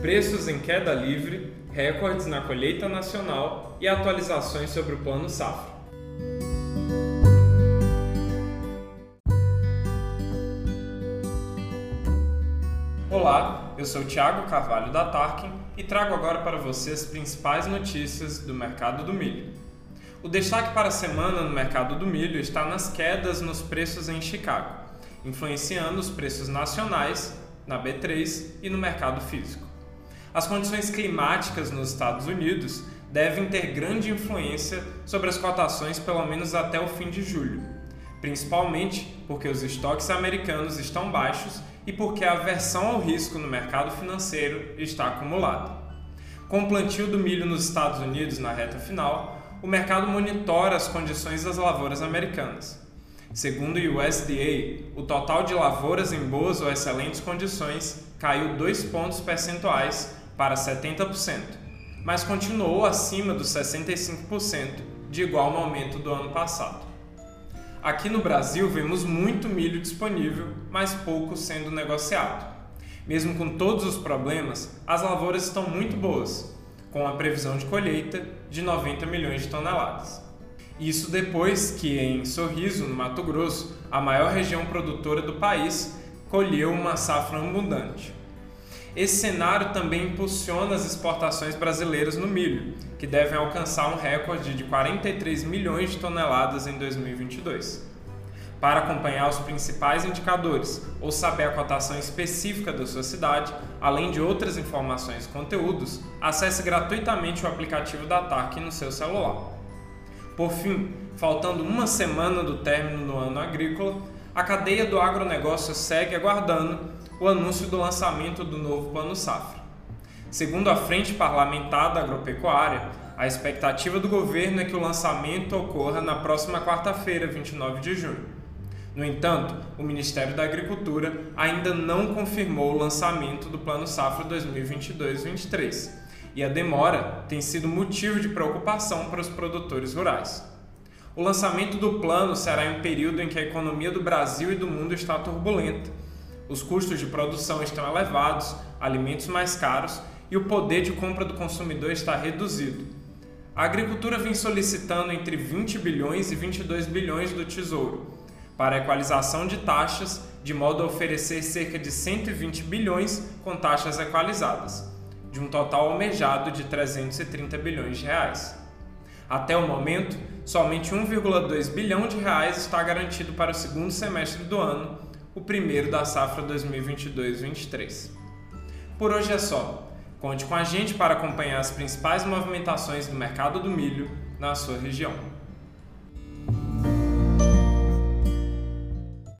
preços em queda livre, recordes na colheita nacional e atualizações sobre o Plano Safra. Olá, eu sou Thiago Carvalho da Tarkin e trago agora para você as principais notícias do mercado do milho. O destaque para a semana no mercado do milho está nas quedas nos preços em Chicago, influenciando os preços nacionais na B3 e no mercado físico. As condições climáticas nos Estados Unidos devem ter grande influência sobre as cotações pelo menos até o fim de julho, principalmente porque os estoques americanos estão baixos e porque a aversão ao risco no mercado financeiro está acumulada. Com o plantio do milho nos Estados Unidos na reta final, o mercado monitora as condições das lavouras americanas. Segundo o USDA, o total de lavouras em boas ou excelentes condições caiu 2 pontos percentuais para 70%, mas continuou acima dos 65% de igual momento do ano passado. Aqui no Brasil vemos muito milho disponível, mas pouco sendo negociado. Mesmo com todos os problemas, as lavouras estão muito boas, com a previsão de colheita de 90 milhões de toneladas. Isso depois que em Sorriso, no Mato Grosso, a maior região produtora do país, colheu uma safra abundante. Esse cenário também impulsiona as exportações brasileiras no milho, que devem alcançar um recorde de 43 milhões de toneladas em 2022. Para acompanhar os principais indicadores ou saber a cotação específica da sua cidade, além de outras informações e conteúdos, acesse gratuitamente o aplicativo da TARC no seu celular. Por fim, faltando uma semana do término do ano agrícola, a cadeia do agronegócio segue aguardando o anúncio do lançamento do novo Plano Safra. Segundo a Frente Parlamentar da Agropecuária, a expectativa do governo é que o lançamento ocorra na próxima quarta-feira, 29 de junho. No entanto, o Ministério da Agricultura ainda não confirmou o lançamento do Plano Safra 2022-23 e a demora tem sido motivo de preocupação para os produtores rurais. O lançamento do plano será em um período em que a economia do Brasil e do mundo está turbulenta. Os custos de produção estão elevados, alimentos mais caros e o poder de compra do consumidor está reduzido. A agricultura vem solicitando entre 20 bilhões e 22 bilhões do Tesouro para equalização de taxas, de modo a oferecer cerca de 120 bilhões com taxas equalizadas, de um total almejado de 330 bilhões de reais. Até o momento, somente 1,2 bilhão de reais está garantido para o segundo semestre do ano, o primeiro da safra 2022-23. Por hoje é só. Conte com a gente para acompanhar as principais movimentações do mercado do milho na sua região.